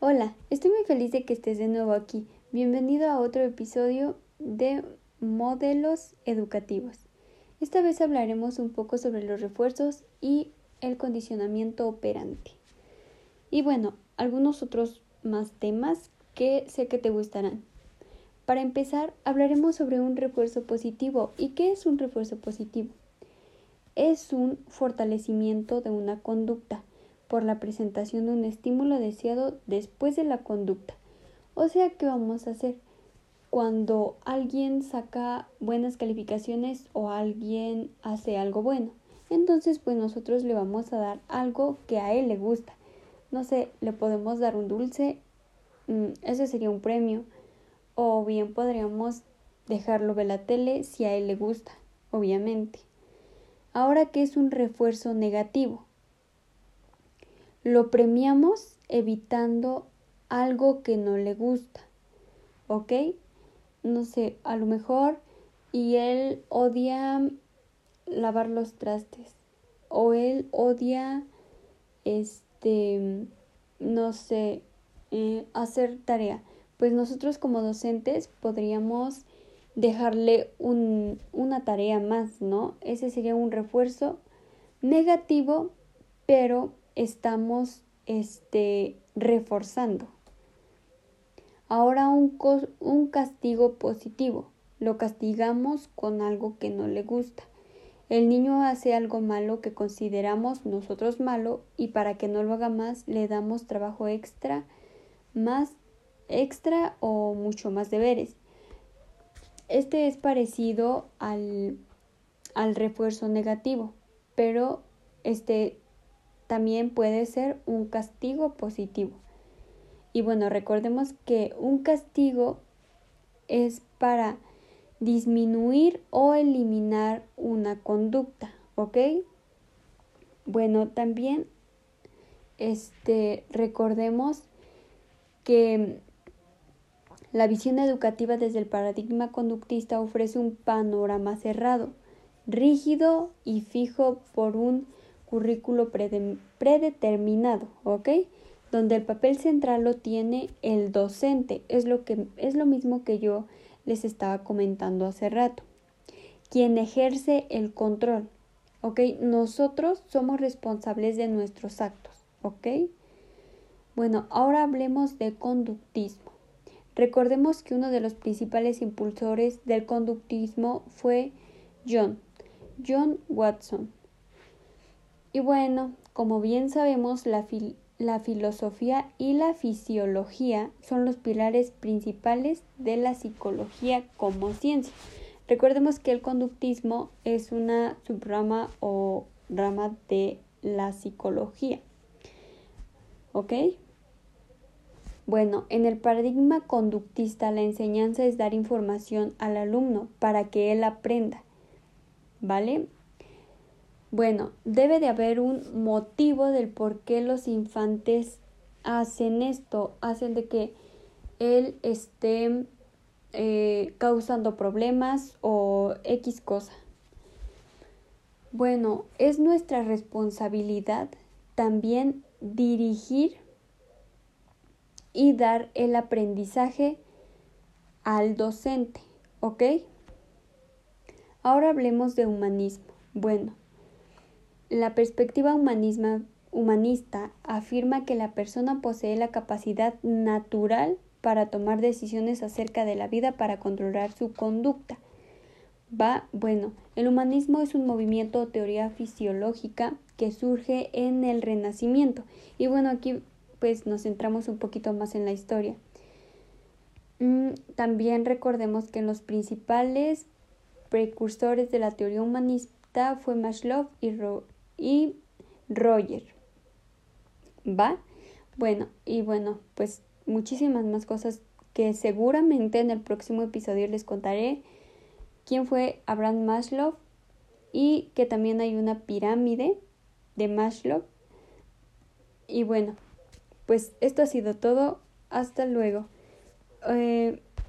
Hola, estoy muy feliz de que estés de nuevo aquí. Bienvenido a otro episodio de Modelos Educativos. Esta vez hablaremos un poco sobre los refuerzos y el condicionamiento operante. Y bueno, algunos otros más temas que sé que te gustarán. Para empezar, hablaremos sobre un refuerzo positivo. ¿Y qué es un refuerzo positivo? Es un fortalecimiento de una conducta por la presentación de un estímulo deseado después de la conducta. O sea, ¿qué vamos a hacer? Cuando alguien saca buenas calificaciones o alguien hace algo bueno, entonces pues nosotros le vamos a dar algo que a él le gusta. No sé, le podemos dar un dulce, mm, ese sería un premio. O bien podríamos dejarlo ver la tele si a él le gusta, obviamente. Ahora, ¿qué es un refuerzo negativo? Lo premiamos evitando algo que no le gusta. ¿Ok? No sé, a lo mejor y él odia lavar los trastes o él odia este no sé eh, hacer tarea pues nosotros como docentes podríamos dejarle un, una tarea más no ese sería un refuerzo negativo pero estamos este, reforzando. Ahora un, un castigo positivo. Lo castigamos con algo que no le gusta. El niño hace algo malo que consideramos nosotros malo y para que no lo haga más le damos trabajo extra, más extra o mucho más deberes. Este es parecido al, al refuerzo negativo, pero este también puede ser un castigo positivo. Y bueno, recordemos que un castigo es para disminuir o eliminar una conducta, ¿ok? Bueno, también este recordemos que la visión educativa desde el paradigma conductista ofrece un panorama cerrado, rígido y fijo por un currículo predeterminado, ¿ok? Donde el papel central lo tiene el docente, es lo, que, es lo mismo que yo les estaba comentando hace rato. Quien ejerce el control, ¿ok? Nosotros somos responsables de nuestros actos, ¿ok? Bueno, ahora hablemos de conductismo. Recordemos que uno de los principales impulsores del conductismo fue John, John Watson, y bueno, como bien sabemos, la, filosofía y la fisiología son los pilares principales de la psicología como ciencia. Recordemos que el conductismo es una subrama o rama de la psicología. ¿Ok? Bueno, en el paradigma conductista la enseñanza es dar información al alumno para que él aprenda. ¿Vale? Bueno, debe de haber un motivo del por qué los infantes hacen esto, hacen de que él esté eh, causando problemas o X cosa. Bueno, es nuestra responsabilidad también dirigir y dar el aprendizaje al docente, ¿ok? Ahora hablemos de humanismo. Bueno, la perspectiva humanista afirma que la persona posee la capacidad natural para tomar decisiones acerca de la vida para controlar su conducta. Va, bueno, el humanismo es un movimiento o teoría fisiológica que surge en el Renacimiento. Y bueno, aquí pues nos centramos un poquito más en la historia. Mm, también recordemos que los principales precursores de la teoría humanista fue Maslow y, y Roger. ¿Va? Bueno, y bueno, pues muchísimas más cosas que seguramente en el próximo episodio les contaré quién fue Abraham Maslow y que también hay una pirámide de Maslow. Y bueno, pues esto ha sido todo. Hasta luego. Eh,